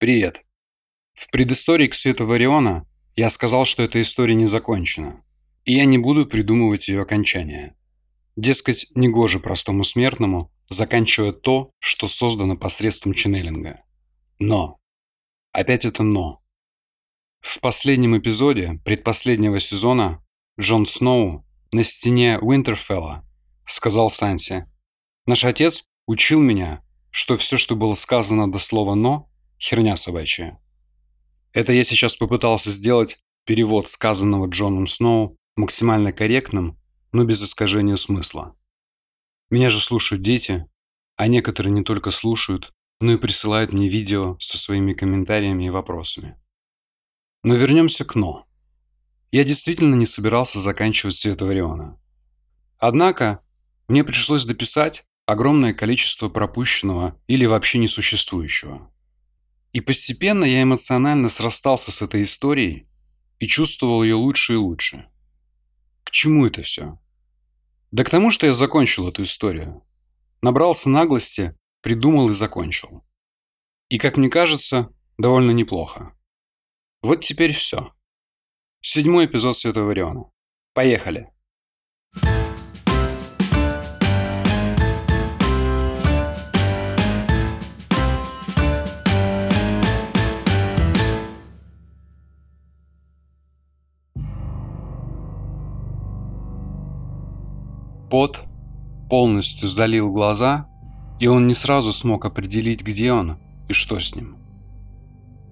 Привет. В предыстории к Свету Вариона я сказал, что эта история не закончена, и я не буду придумывать ее окончание. Дескать, негоже простому смертному заканчивать то, что создано посредством ченнелинга. Но. Опять это «но». В последнем эпизоде предпоследнего сезона Джон Сноу на стене Уинтерфелла сказал Санси, «Наш отец учил меня, что все, что было сказано до слова «но», херня собачья. Это я сейчас попытался сделать перевод сказанного Джоном Сноу максимально корректным, но без искажения смысла. Меня же слушают дети, а некоторые не только слушают, но и присылают мне видео со своими комментариями и вопросами. Но вернемся к «но». Я действительно не собирался заканчивать Света Вариона. Однако мне пришлось дописать огромное количество пропущенного или вообще несуществующего. И постепенно я эмоционально срастался с этой историей и чувствовал ее лучше и лучше. К чему это все? Да к тому, что я закончил эту историю. Набрался наглости, придумал и закончил. И, как мне кажется, довольно неплохо. Вот теперь все. Седьмой эпизод Святого Ориона. Поехали. Пот полностью залил глаза, и он не сразу смог определить, где он и что с ним.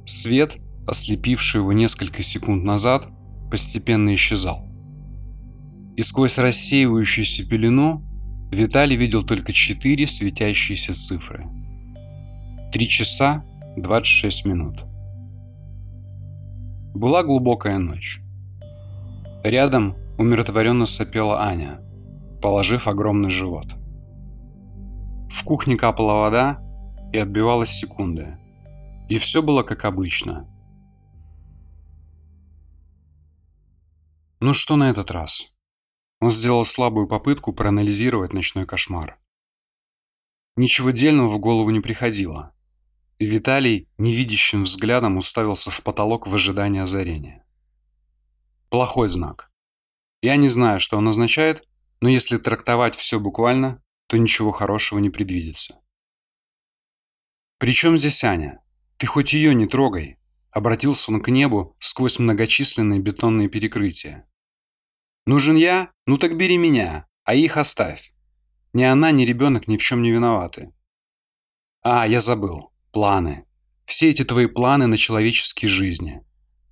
Свет, ослепивший его несколько секунд назад, постепенно исчезал. И сквозь рассеивающуюся пелену Виталий видел только четыре светящиеся цифры. Три часа 26 минут. Была глубокая ночь. Рядом умиротворенно сопела Аня – положив огромный живот. В кухне капала вода и отбивалась секунды. И все было как обычно. Ну что на этот раз? Он сделал слабую попытку проанализировать ночной кошмар. Ничего дельного в голову не приходило. И Виталий невидящим взглядом уставился в потолок в ожидании озарения. Плохой знак. Я не знаю, что он означает, но если трактовать все буквально, то ничего хорошего не предвидится. «При здесь Аня? Ты хоть ее не трогай!» Обратился он к небу сквозь многочисленные бетонные перекрытия. «Нужен я? Ну так бери меня, а их оставь. Ни она, ни ребенок ни в чем не виноваты». «А, я забыл. Планы. Все эти твои планы на человеческие жизни.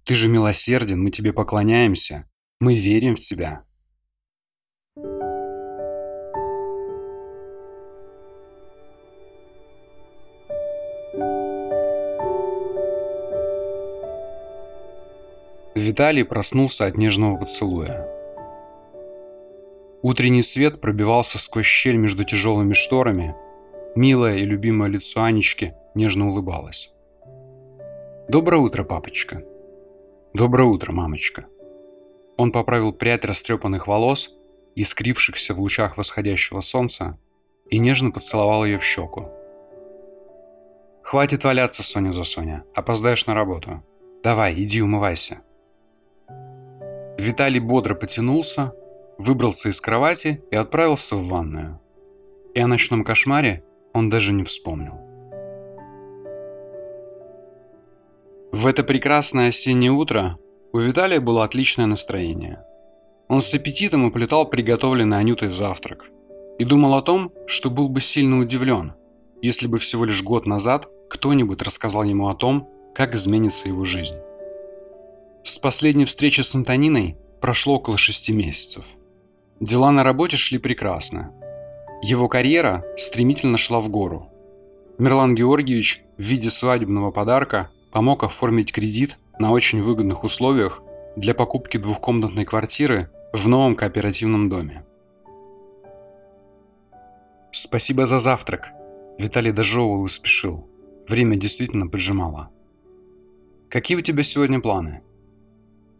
Ты же милосерден, мы тебе поклоняемся. Мы верим в тебя. Виталий проснулся от нежного поцелуя. Утренний свет пробивался сквозь щель между тяжелыми шторами. Милое и любимое лицо Анечки нежно улыбалось. «Доброе утро, папочка!» «Доброе утро, мамочка!» Он поправил прядь растрепанных волос, искрившихся в лучах восходящего солнца, и нежно поцеловал ее в щеку. «Хватит валяться, Соня за Соня, опоздаешь на работу. Давай, иди умывайся». Виталий бодро потянулся, выбрался из кровати и отправился в ванную. И о ночном кошмаре он даже не вспомнил. В это прекрасное осеннее утро у Виталия было отличное настроение. Он с аппетитом уплетал приготовленный Анютой завтрак и думал о том, что был бы сильно удивлен, если бы всего лишь год назад кто-нибудь рассказал ему о том, как изменится его жизнь. С последней встречи с Антониной прошло около шести месяцев. Дела на работе шли прекрасно. Его карьера стремительно шла в гору. Мирлан Георгиевич в виде свадебного подарка помог оформить кредит на очень выгодных условиях для покупки двухкомнатной квартиры в новом кооперативном доме. «Спасибо за завтрак!» Виталий дожевывал и спешил. Время действительно поджимало. «Какие у тебя сегодня планы?»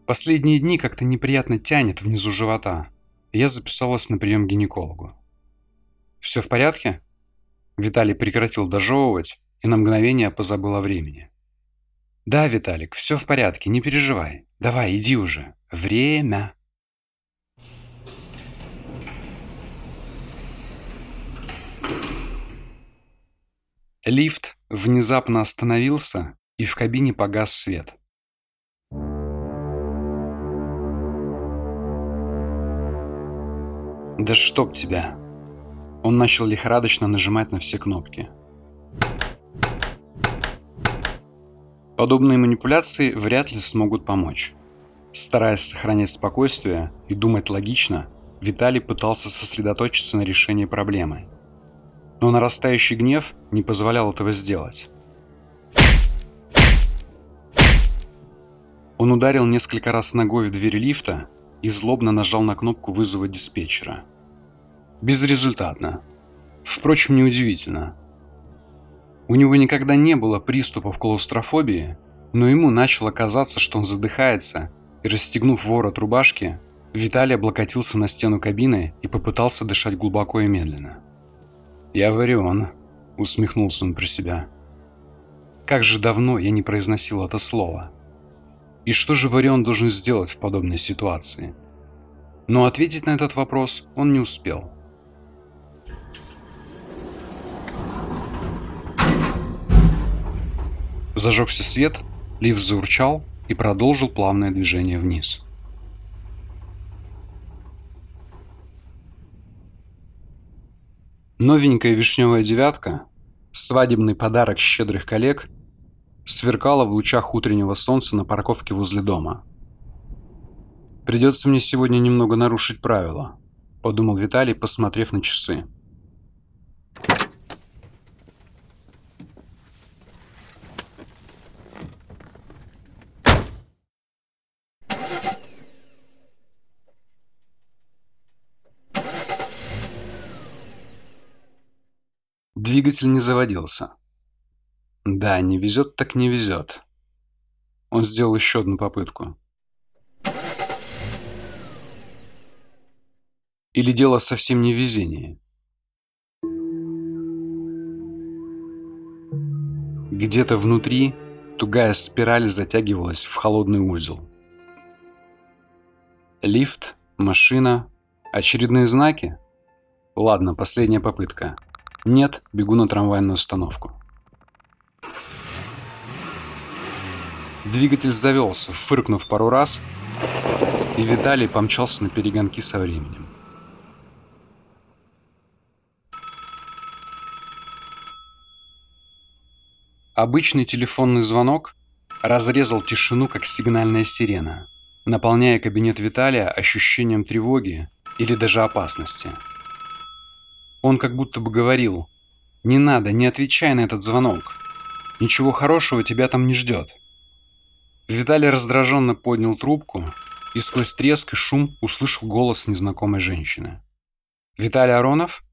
Последние дни как-то неприятно тянет внизу живота. Я записалась на прием к гинекологу. «Все в порядке?» Виталий прекратил дожевывать и на мгновение позабыл о времени. Да, Виталик, все в порядке, не переживай. Давай, иди уже. Время. Лифт внезапно остановился, и в кабине погас свет. «Да чтоб тебя!» Он начал лихорадочно нажимать на все кнопки. Подобные манипуляции вряд ли смогут помочь. Стараясь сохранять спокойствие и думать логично, Виталий пытался сосредоточиться на решении проблемы – но нарастающий гнев не позволял этого сделать. Он ударил несколько раз ногой в дверь лифта и злобно нажал на кнопку вызова диспетчера. Безрезультатно. Впрочем, неудивительно. У него никогда не было приступов клаустрофобии, но ему начало казаться, что он задыхается, и расстегнув ворот рубашки, Виталий облокотился на стену кабины и попытался дышать глубоко и медленно. «Я Варион», — усмехнулся он про себя. «Как же давно я не произносил это слово. И что же Варион должен сделать в подобной ситуации?» Но ответить на этот вопрос он не успел. Зажегся свет, лифт заурчал и продолжил плавное движение вниз. Новенькая вишневая девятка, свадебный подарок щедрых коллег, сверкала в лучах утреннего солнца на парковке возле дома. «Придется мне сегодня немного нарушить правила», – подумал Виталий, посмотрев на часы. Двигатель не заводился. Да, не везет так не везет. Он сделал еще одну попытку. Или дело совсем не в везении. Где-то внутри тугая спираль затягивалась в холодный узел. Лифт, машина, очередные знаки? Ладно, последняя попытка. Нет, бегу на трамвайную остановку. Двигатель завелся, фыркнув пару раз, и Виталий помчался на перегонки со временем. Обычный телефонный звонок разрезал тишину, как сигнальная сирена, наполняя кабинет Виталия ощущением тревоги или даже опасности. Он как будто бы говорил «Не надо, не отвечай на этот звонок. Ничего хорошего тебя там не ждет». Виталий раздраженно поднял трубку и сквозь треск и шум услышал голос незнакомой женщины. «Виталий Аронов?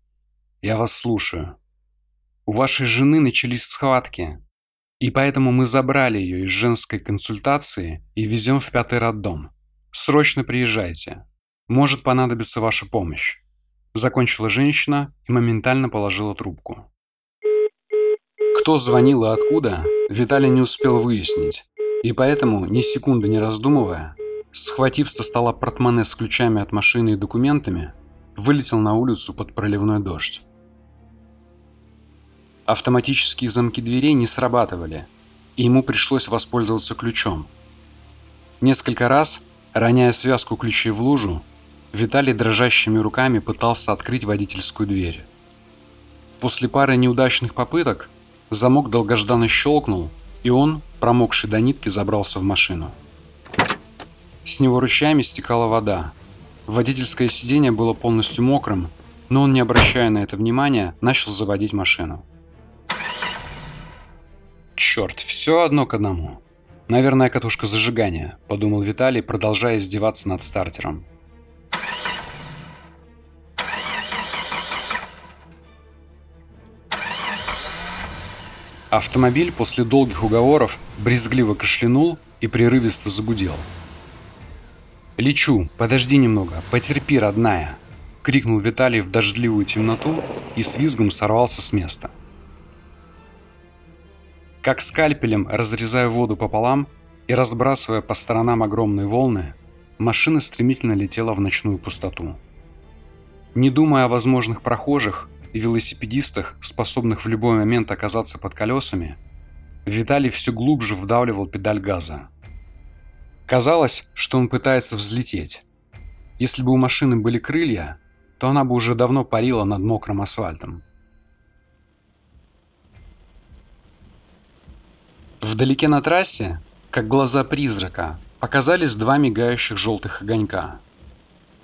Я вас слушаю. У вашей жены начались схватки, и поэтому мы забрали ее из женской консультации и везем в пятый роддом. Срочно приезжайте. Может понадобиться ваша помощь. Закончила женщина и моментально положила трубку. Кто звонил и откуда, Виталий не успел выяснить, и поэтому, ни секунды не раздумывая, схватив со стола портмоне с ключами от машины и документами, вылетел на улицу под проливной дождь. Автоматические замки дверей не срабатывали, и ему пришлось воспользоваться ключом. Несколько раз, роняя связку ключей в лужу, Виталий дрожащими руками пытался открыть водительскую дверь. После пары неудачных попыток замок долгожданно щелкнул, и он, промокший до нитки, забрался в машину. С него ручьями стекала вода. Водительское сиденье было полностью мокрым, но он, не обращая на это внимания, начал заводить машину. «Черт, все одно к одному. Наверное, катушка зажигания», – подумал Виталий, продолжая издеваться над стартером. Автомобиль после долгих уговоров брезгливо кашлянул и прерывисто загудел. «Лечу, подожди немного, потерпи, родная!» — крикнул Виталий в дождливую темноту и с визгом сорвался с места. Как скальпелем, разрезая воду пополам и разбрасывая по сторонам огромные волны, машина стремительно летела в ночную пустоту. Не думая о возможных прохожих и велосипедистах, способных в любой момент оказаться под колесами, Виталий все глубже вдавливал педаль газа. Казалось, что он пытается взлететь. Если бы у машины были крылья, то она бы уже давно парила над мокрым асфальтом. Вдалеке на трассе, как глаза призрака, показались два мигающих желтых огонька.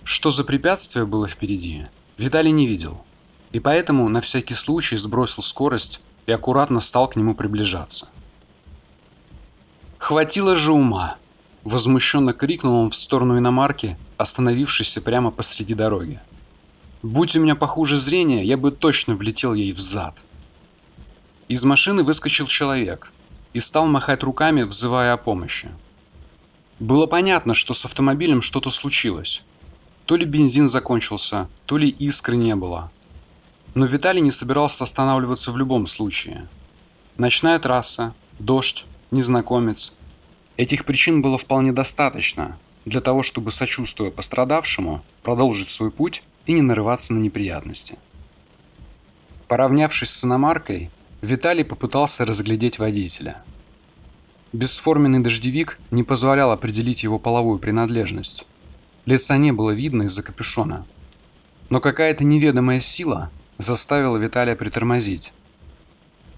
Что за препятствие было впереди, Виталий не видел, и поэтому на всякий случай сбросил скорость и аккуратно стал к нему приближаться. «Хватило же ума!» – возмущенно крикнул он в сторону иномарки, остановившейся прямо посреди дороги. «Будь у меня похуже зрения, я бы точно влетел ей в зад!» Из машины выскочил человек и стал махать руками, взывая о помощи. Было понятно, что с автомобилем что-то случилось. То ли бензин закончился, то ли искры не было. Но Виталий не собирался останавливаться в любом случае. Ночная трасса, дождь, незнакомец. Этих причин было вполне достаточно для того, чтобы, сочувствуя пострадавшему, продолжить свой путь и не нарываться на неприятности. Поравнявшись с иномаркой, Виталий попытался разглядеть водителя. Бесформенный дождевик не позволял определить его половую принадлежность. Лица не было видно из-за капюшона. Но какая-то неведомая сила заставила Виталия притормозить.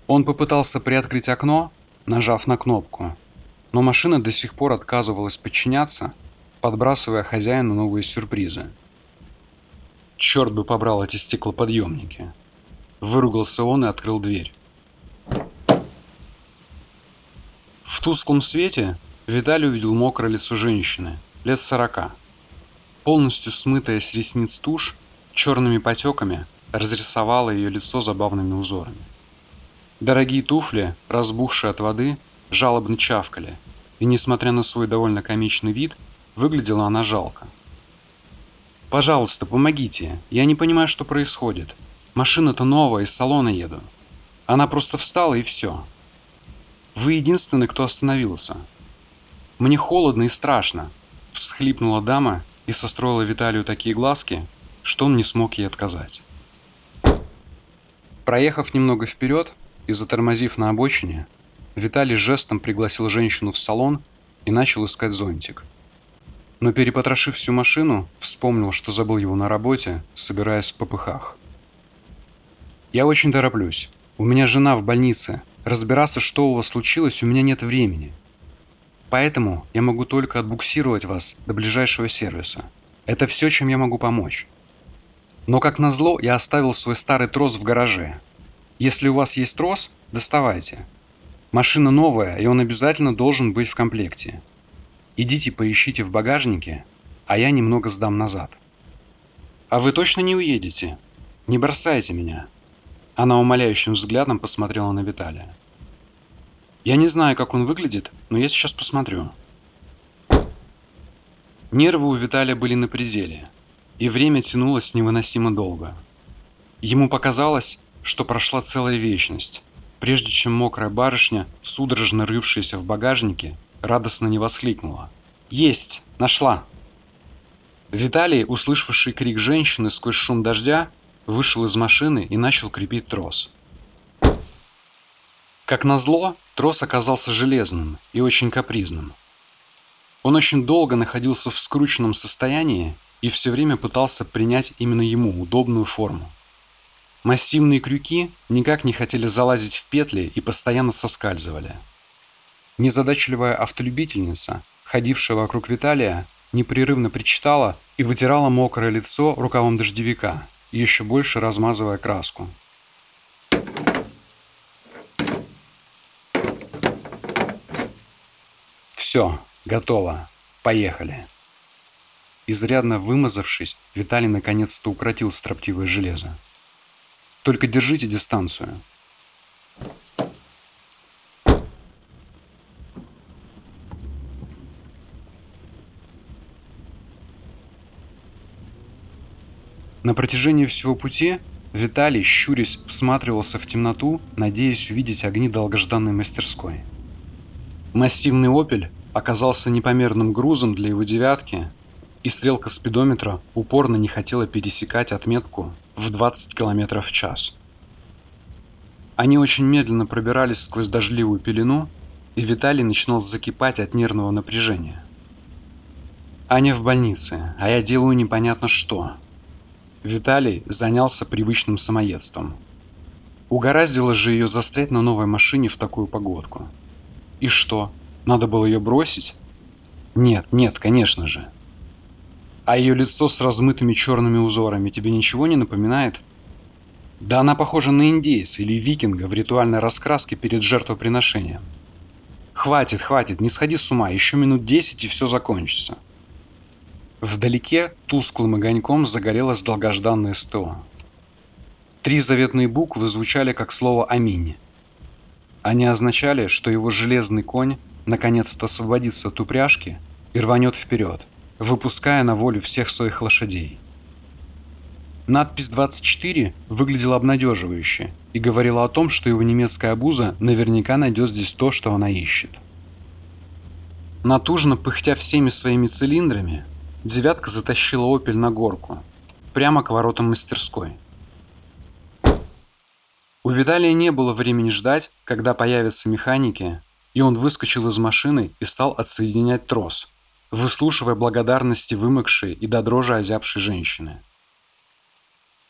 Он попытался приоткрыть окно, нажав на кнопку, но машина до сих пор отказывалась подчиняться, подбрасывая хозяину новые сюрпризы. Черт бы побрал эти стеклоподъемники. Выругался он и открыл дверь. В тусклом свете Виталий увидел мокрое лицо женщины, лет сорока. Полностью смытая с ресниц тушь, черными потеками разрисовала ее лицо забавными узорами. Дорогие туфли, разбухшие от воды, жалобно чавкали, и, несмотря на свой довольно комичный вид, выглядела она жалко. «Пожалуйста, помогите. Я не понимаю, что происходит. Машина-то новая, из салона еду. Она просто встала и все. Вы единственный, кто остановился. Мне холодно и страшно», — всхлипнула дама и состроила Виталию такие глазки, что он не смог ей отказать. Проехав немного вперед и затормозив на обочине, Виталий жестом пригласил женщину в салон и начал искать зонтик но перепотрошив всю машину, вспомнил, что забыл его на работе, собираясь в попыхах. «Я очень тороплюсь. У меня жена в больнице. Разбираться, что у вас случилось, у меня нет времени. Поэтому я могу только отбуксировать вас до ближайшего сервиса. Это все, чем я могу помочь. Но как назло, я оставил свой старый трос в гараже. Если у вас есть трос, доставайте. Машина новая, и он обязательно должен быть в комплекте. Идите поищите в багажнике, а я немного сдам назад. А вы точно не уедете? Не бросайте меня. Она умоляющим взглядом посмотрела на Виталия. Я не знаю, как он выглядит, но я сейчас посмотрю. Нервы у Виталия были на пределе, и время тянулось невыносимо долго. Ему показалось, что прошла целая вечность, прежде чем мокрая барышня, судорожно рывшаяся в багажнике, радостно не воскликнула. «Есть! Нашла!» Виталий, услышавший крик женщины сквозь шум дождя, вышел из машины и начал крепить трос. Как назло, трос оказался железным и очень капризным. Он очень долго находился в скрученном состоянии и все время пытался принять именно ему удобную форму. Массивные крюки никак не хотели залазить в петли и постоянно соскальзывали. Незадачливая автолюбительница, ходившая вокруг Виталия, непрерывно причитала и вытирала мокрое лицо рукавом дождевика, еще больше размазывая краску. «Все, готово. Поехали». Изрядно вымазавшись, Виталий наконец-то укротил строптивое железо. «Только держите дистанцию. На протяжении всего пути Виталий, щурясь, всматривался в темноту, надеясь увидеть огни долгожданной мастерской. Массивный «Опель» оказался непомерным грузом для его «девятки», и стрелка спидометра упорно не хотела пересекать отметку в 20 км в час. Они очень медленно пробирались сквозь дождливую пелену, и Виталий начинал закипать от нервного напряжения. Аня в больнице, а я делаю непонятно что. Виталий занялся привычным самоедством. Угораздило же ее застрять на новой машине в такую погодку. И что, надо было ее бросить? Нет, нет, конечно же. А ее лицо с размытыми черными узорами тебе ничего не напоминает? Да она похожа на индейца или викинга в ритуальной раскраске перед жертвоприношением. Хватит, хватит, не сходи с ума, еще минут десять и все закончится. Вдалеке тусклым огоньком загорелось долгожданное СТО. Три заветные буквы звучали как слово «Аминь». Они означали, что его железный конь наконец-то освободится от упряжки и рванет вперед, выпуская на волю всех своих лошадей. Надпись 24 выглядела обнадеживающе и говорила о том, что его немецкая обуза наверняка найдет здесь то, что она ищет. Натужно пыхтя всеми своими цилиндрами, девятка затащила «Опель» на горку, прямо к воротам мастерской. У Виталия не было времени ждать, когда появятся механики, и он выскочил из машины и стал отсоединять трос, выслушивая благодарности вымокшей и до дрожи озябшей женщины.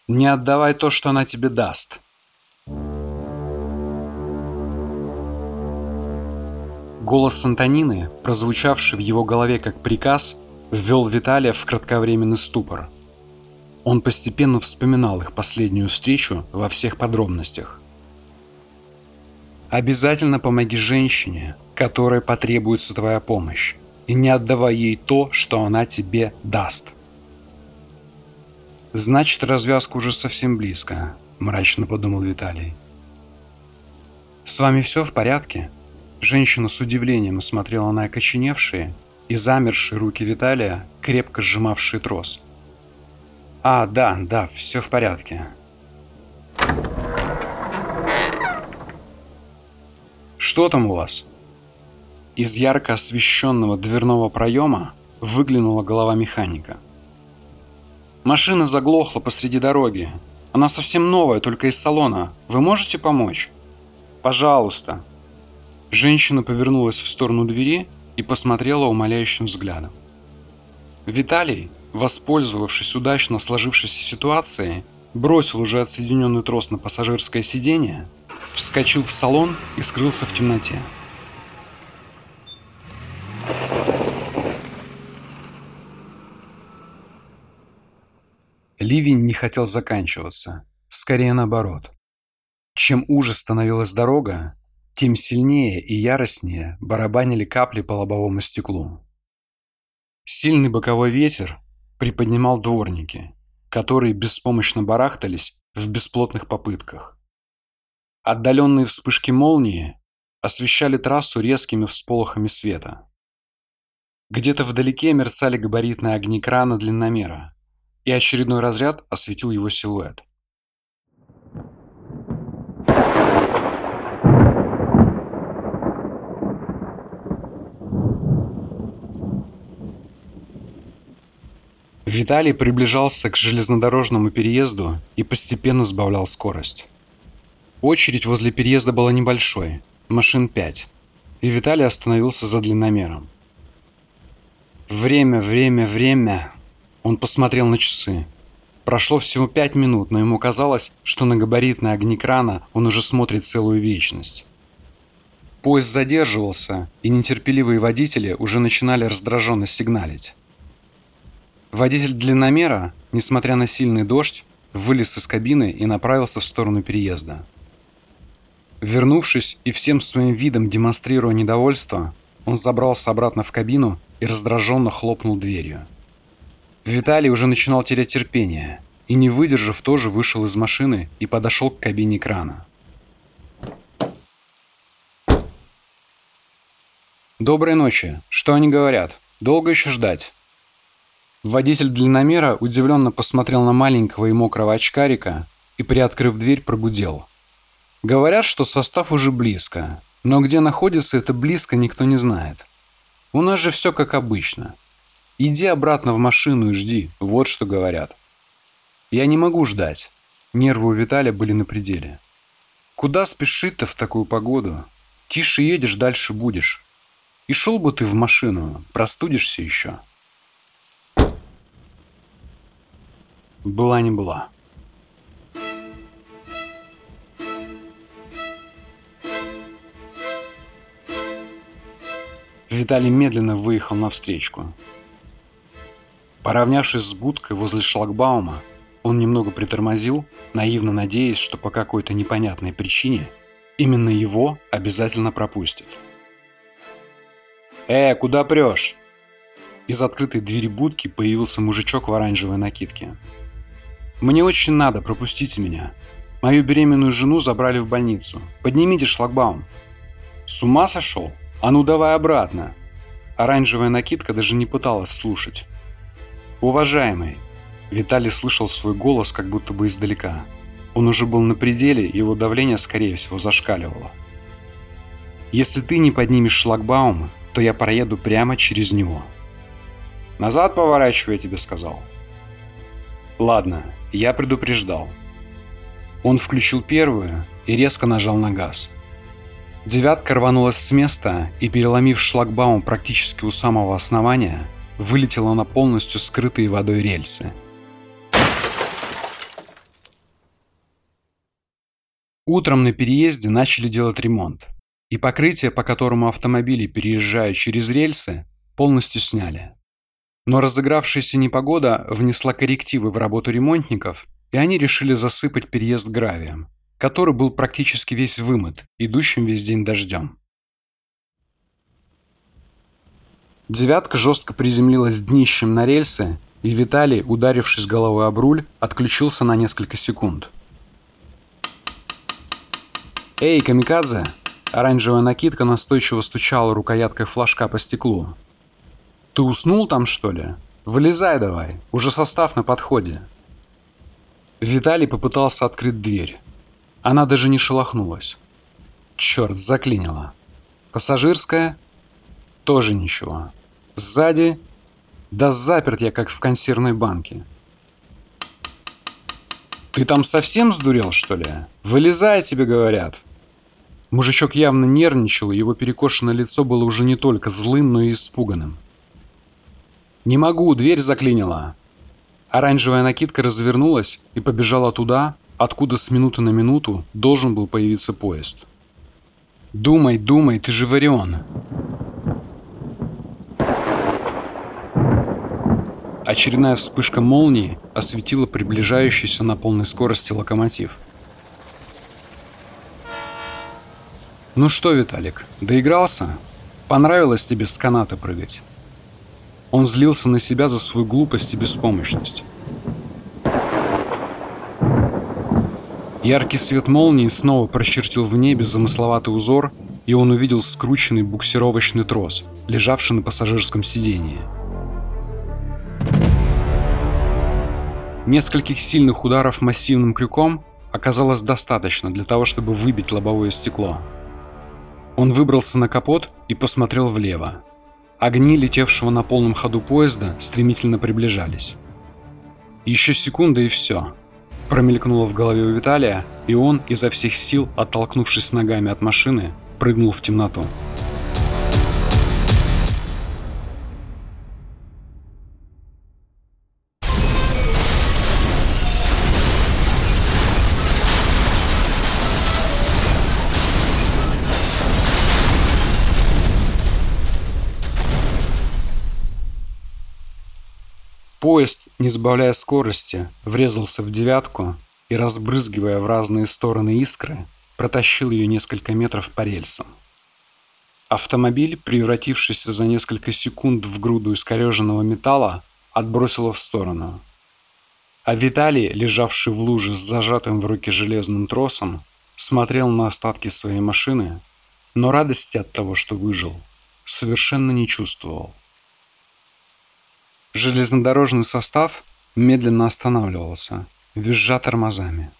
«Не отдавай то, что она тебе даст», Голос Антонины, прозвучавший в его голове как приказ, ввел Виталия в кратковременный ступор. Он постепенно вспоминал их последнюю встречу во всех подробностях. «Обязательно помоги женщине, которой потребуется твоя помощь, и не отдавай ей то, что она тебе даст». «Значит, развязка уже совсем близко», – мрачно подумал Виталий. «С вами все в порядке?» Женщина с удивлением смотрела на окоченевшие и замершие руки Виталия, крепко сжимавшие трос. «А, да, да, все в порядке». «Что там у вас?» Из ярко освещенного дверного проема выглянула голова механика. «Машина заглохла посреди дороги. Она совсем новая, только из салона. Вы можете помочь?» «Пожалуйста», Женщина повернулась в сторону двери и посмотрела умоляющим взглядом. Виталий, воспользовавшись удачно сложившейся ситуацией, бросил уже отсоединенный трос на пассажирское сиденье, вскочил в салон и скрылся в темноте. Ливень не хотел заканчиваться, скорее наоборот. Чем уже становилась дорога, тем сильнее и яростнее барабанили капли по лобовому стеклу. Сильный боковой ветер приподнимал дворники, которые беспомощно барахтались в бесплотных попытках. Отдаленные вспышки молнии освещали трассу резкими всполохами света. Где-то вдалеке мерцали габаритные огни крана длинномера, и очередной разряд осветил его силуэт. Виталий приближался к железнодорожному переезду и постепенно сбавлял скорость. Очередь возле переезда была небольшой, машин 5, и Виталий остановился за длинномером. Время, время, время. Он посмотрел на часы. Прошло всего пять минут, но ему казалось, что на габаритные огни крана он уже смотрит целую вечность. Поезд задерживался, и нетерпеливые водители уже начинали раздраженно сигналить. Водитель длинномера, несмотря на сильный дождь, вылез из кабины и направился в сторону переезда. Вернувшись и всем своим видом демонстрируя недовольство, он забрался обратно в кабину и раздраженно хлопнул дверью. Виталий уже начинал терять терпение и, не выдержав, тоже вышел из машины и подошел к кабине крана. «Доброй ночи. Что они говорят? Долго еще ждать?» Водитель длинномера удивленно посмотрел на маленького и мокрого очкарика, и, приоткрыв дверь, прогудел. Говорят, что состав уже близко, но где находится это близко, никто не знает. У нас же все как обычно. Иди обратно в машину и жди, вот что говорят. Я не могу ждать. Нервы у Виталия были на пределе. Куда спешить-то в такую погоду? Тише едешь, дальше будешь. И шел бы ты в машину, простудишься еще. Была не была. Виталий медленно выехал навстречку. Поравнявшись с будкой возле шлагбаума, он немного притормозил, наивно надеясь, что по какой-то непонятной причине именно его обязательно пропустят. «Э, куда прешь?» Из открытой двери будки появился мужичок в оранжевой накидке. «Мне очень надо, пропустите меня. Мою беременную жену забрали в больницу. Поднимите шлагбаум». «С ума сошел? А ну давай обратно!» Оранжевая накидка даже не пыталась слушать. «Уважаемый, Виталий слышал свой голос как будто бы издалека. Он уже был на пределе, его давление, скорее всего, зашкаливало. «Если ты не поднимешь шлагбаум, то я проеду прямо через него». «Назад поворачивай, тебе сказал». «Ладно, я предупреждал». Он включил первую и резко нажал на газ. Девятка рванулась с места и, переломив шлагбаум практически у самого основания, вылетела на полностью скрытые водой рельсы. Утром на переезде начали делать ремонт, и покрытие, по которому автомобили переезжают через рельсы, полностью сняли. Но разыгравшаяся непогода внесла коррективы в работу ремонтников, и они решили засыпать переезд гравием, который был практически весь вымыт, идущим весь день дождем. Девятка жестко приземлилась днищем на рельсы, и Виталий, ударившись головой об руль, отключился на несколько секунд – «Эй, камикадзе!» Оранжевая накидка настойчиво стучала рукояткой флажка по стеклу. «Ты уснул там, что ли? Вылезай давай, уже состав на подходе». Виталий попытался открыть дверь. Она даже не шелохнулась. Черт, заклинило. Пассажирская? Тоже ничего. Сзади? Да заперт я, как в консервной банке. «Ты там совсем сдурел, что ли? Вылезай, тебе говорят!» Мужичок явно нервничал, и его перекошенное лицо было уже не только злым, но и испуганным. «Не могу, дверь заклинила!» Оранжевая накидка развернулась и побежала туда, откуда с минуты на минуту должен был появиться поезд. «Думай, думай, ты же Варион!» Очередная вспышка молнии осветила приближающийся на полной скорости локомотив – Ну что, Виталик, доигрался? Понравилось тебе с каната прыгать? Он злился на себя за свою глупость и беспомощность. Яркий свет молнии снова прочертил в небе замысловатый узор, и он увидел скрученный буксировочный трос, лежавший на пассажирском сидении. Нескольких сильных ударов массивным крюком оказалось достаточно для того, чтобы выбить лобовое стекло. Он выбрался на капот и посмотрел влево. Огни летевшего на полном ходу поезда стремительно приближались. Еще секунда и все. Промелькнуло в голове у Виталия, и он, изо всех сил, оттолкнувшись ногами от машины, прыгнул в темноту. Поезд, не сбавляя скорости, врезался в девятку и, разбрызгивая в разные стороны искры, протащил ее несколько метров по рельсам. Автомобиль, превратившийся за несколько секунд в груду искореженного металла, отбросило в сторону. А Виталий, лежавший в луже с зажатым в руке железным тросом, смотрел на остатки своей машины, но радости от того, что выжил, совершенно не чувствовал. Железнодорожный состав медленно останавливался, визжа тормозами.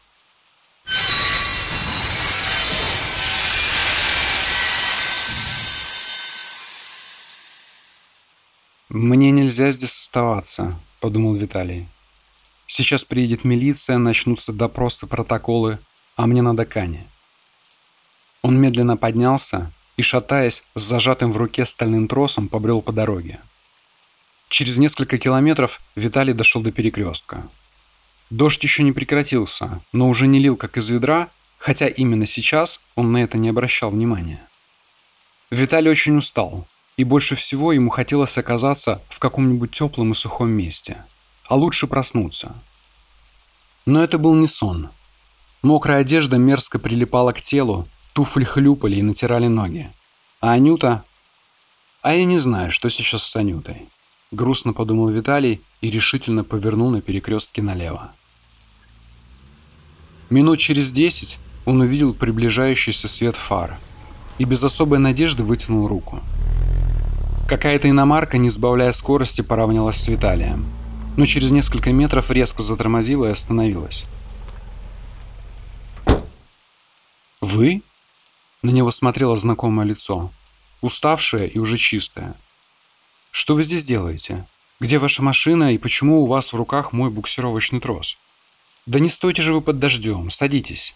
«Мне нельзя здесь оставаться», — подумал Виталий. «Сейчас приедет милиция, начнутся допросы, протоколы, а мне надо Кане». Он медленно поднялся и, шатаясь с зажатым в руке стальным тросом, побрел по дороге. Через несколько километров Виталий дошел до перекрестка. Дождь еще не прекратился, но уже не лил как из ведра, хотя именно сейчас он на это не обращал внимания. Виталий очень устал, и больше всего ему хотелось оказаться в каком-нибудь теплом и сухом месте, а лучше проснуться. Но это был не сон. Мокрая одежда мерзко прилипала к телу, туфли хлюпали и натирали ноги. А Анюта... А я не знаю, что сейчас с Анютой. Грустно подумал Виталий и решительно повернул на перекрестке налево. Минут через десять он увидел приближающийся свет фар и без особой надежды вытянул руку. Какая-то иномарка, не сбавляя скорости, поравнялась с Виталием. Но через несколько метров резко затормозила и остановилась. «Вы?» На него смотрело знакомое лицо. Уставшее и уже чистое. «Что вы здесь делаете? Где ваша машина и почему у вас в руках мой буксировочный трос?» «Да не стойте же вы под дождем, садитесь».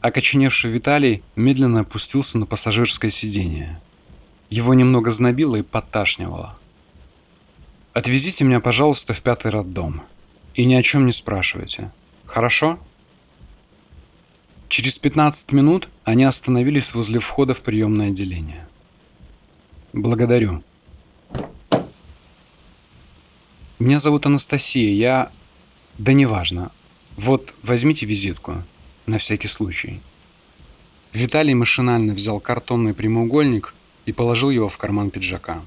Окоченевший Виталий медленно опустился на пассажирское сиденье. Его немного знобило и подташнивало. «Отвезите меня, пожалуйста, в пятый роддом. И ни о чем не спрашивайте. Хорошо?» Через 15 минут они остановились возле входа в приемное отделение. «Благодарю. Меня зовут Анастасия, я... Да неважно. Вот, возьмите визитку на всякий случай. Виталий машинально взял картонный прямоугольник и положил его в карман пиджака.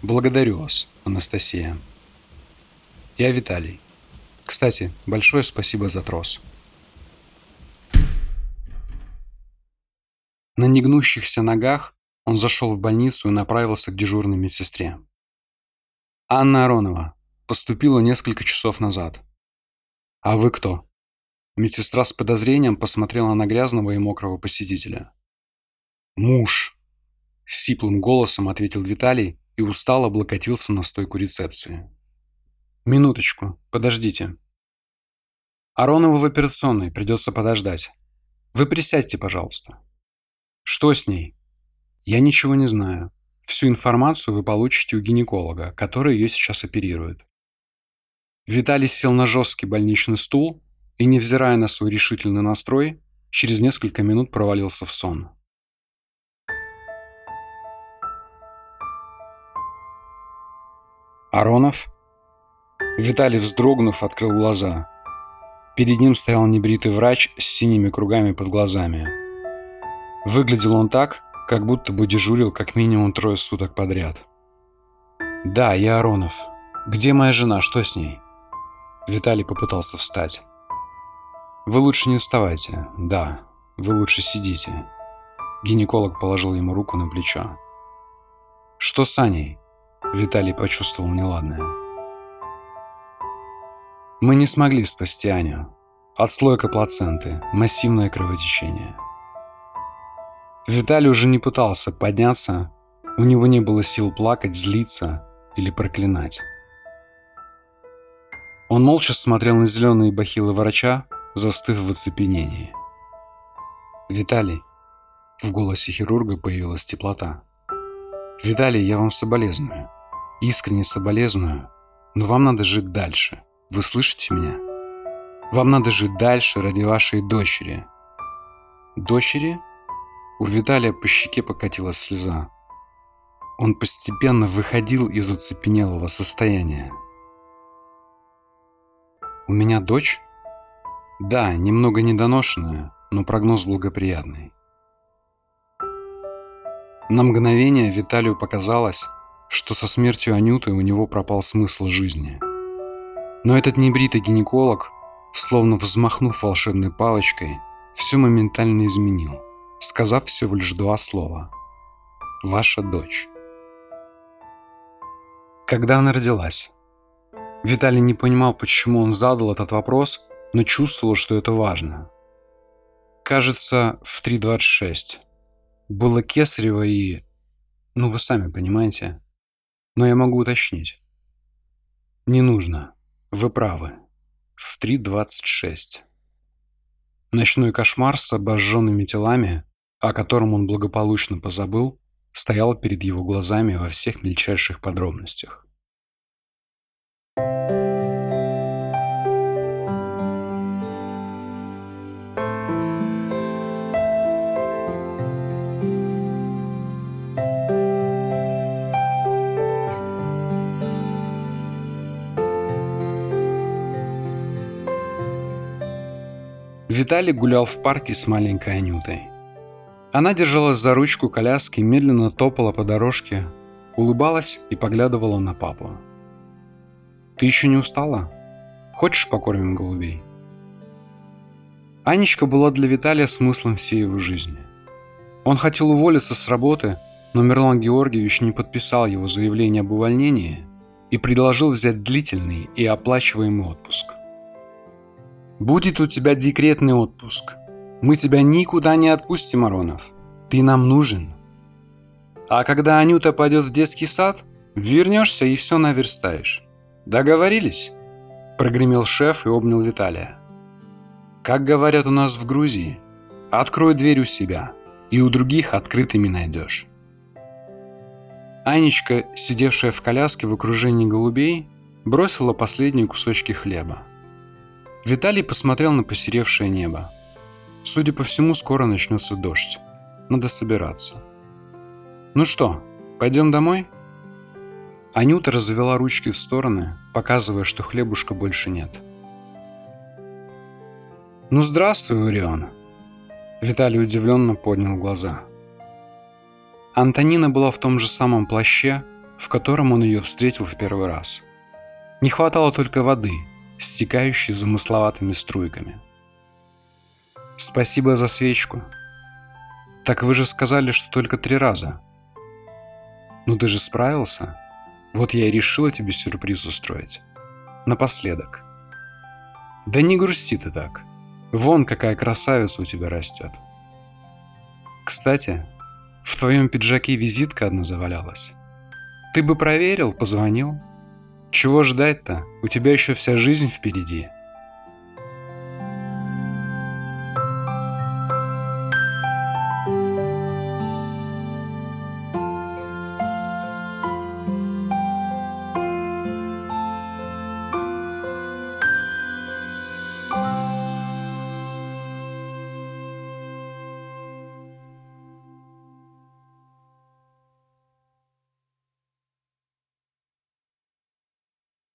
«Благодарю вас, Анастасия. Я Виталий. Кстати, большое спасибо за трос». На негнущихся ногах он зашел в больницу и направился к дежурной медсестре. «Анна Аронова. Поступила несколько часов назад. А вы кто?» Медсестра с подозрением посмотрела на грязного и мокрого посетителя. «Муж!» – сиплым голосом ответил Виталий и устало облокотился на стойку рецепции. «Минуточку, подождите. Аронова в операционной, придется подождать. Вы присядьте, пожалуйста». «Что с ней?» «Я ничего не знаю. Всю информацию вы получите у гинеколога, который ее сейчас оперирует». Виталий сел на жесткий больничный стул и, невзирая на свой решительный настрой, через несколько минут провалился в сон. Аронов? Виталий, вздрогнув, открыл глаза. Перед ним стоял небритый врач с синими кругами под глазами. Выглядел он так, как будто бы дежурил как минимум трое суток подряд. «Да, я Аронов. Где моя жена? Что с ней?» Виталий попытался встать. «Вы лучше не вставайте. Да, вы лучше сидите». Гинеколог положил ему руку на плечо. «Что с Аней?» Виталий почувствовал неладное. «Мы не смогли спасти Аню. Отслойка плаценты, массивное кровотечение». Виталий уже не пытался подняться, у него не было сил плакать, злиться или проклинать. Он молча смотрел на зеленые бахилы врача, застыв в оцепенении. «Виталий!» В голосе хирурга появилась теплота. «Виталий, я вам соболезную. Искренне соболезную. Но вам надо жить дальше. Вы слышите меня? Вам надо жить дальше ради вашей дочери». «Дочери?» У Виталия по щеке покатилась слеза. Он постепенно выходил из оцепенелого состояния. «У меня дочь?» Да, немного недоношенная, но прогноз благоприятный. На мгновение Виталию показалось, что со смертью Анюты у него пропал смысл жизни. Но этот небритый гинеколог, словно взмахнув волшебной палочкой, все моментально изменил, сказав всего лишь два слова. «Ваша дочь». Когда она родилась? Виталий не понимал, почему он задал этот вопрос, но чувствовала, что это важно. Кажется, в 3.26. Было кесарево и... Ну, вы сами понимаете. Но я могу уточнить. Не нужно. Вы правы. В 3.26. Ночной кошмар с обожженными телами, о котором он благополучно позабыл, стоял перед его глазами во всех мельчайших подробностях. Виталий гулял в парке с маленькой Анютой. Она держалась за ручку коляски, медленно топала по дорожке, улыбалась и поглядывала на папу. «Ты еще не устала? Хочешь покормим голубей?» Анечка была для Виталия смыслом всей его жизни. Он хотел уволиться с работы, но Мирлан Георгиевич не подписал его заявление об увольнении и предложил взять длительный и оплачиваемый отпуск – Будет у тебя декретный отпуск. Мы тебя никуда не отпустим, Аронов. Ты нам нужен. А когда Анюта пойдет в детский сад, вернешься и все наверстаешь. Договорились?» Прогремел шеф и обнял Виталия. «Как говорят у нас в Грузии, открой дверь у себя, и у других открытыми найдешь». Анечка, сидевшая в коляске в окружении голубей, бросила последние кусочки хлеба. Виталий посмотрел на посеревшее небо. Судя по всему, скоро начнется дождь. Надо собираться. «Ну что, пойдем домой?» Анюта развела ручки в стороны, показывая, что хлебушка больше нет. «Ну здравствуй, Урион!» Виталий удивленно поднял глаза. Антонина была в том же самом плаще, в котором он ее встретил в первый раз. Не хватало только воды – стекающий замысловатыми струйками. «Спасибо за свечку. Так вы же сказали, что только три раза. Ну ты же справился. Вот я и решила тебе сюрприз устроить. Напоследок. Да не грусти ты так. Вон какая красавица у тебя растет. Кстати, в твоем пиджаке визитка одна завалялась. Ты бы проверил, позвонил. Чего ждать-то? У тебя еще вся жизнь впереди.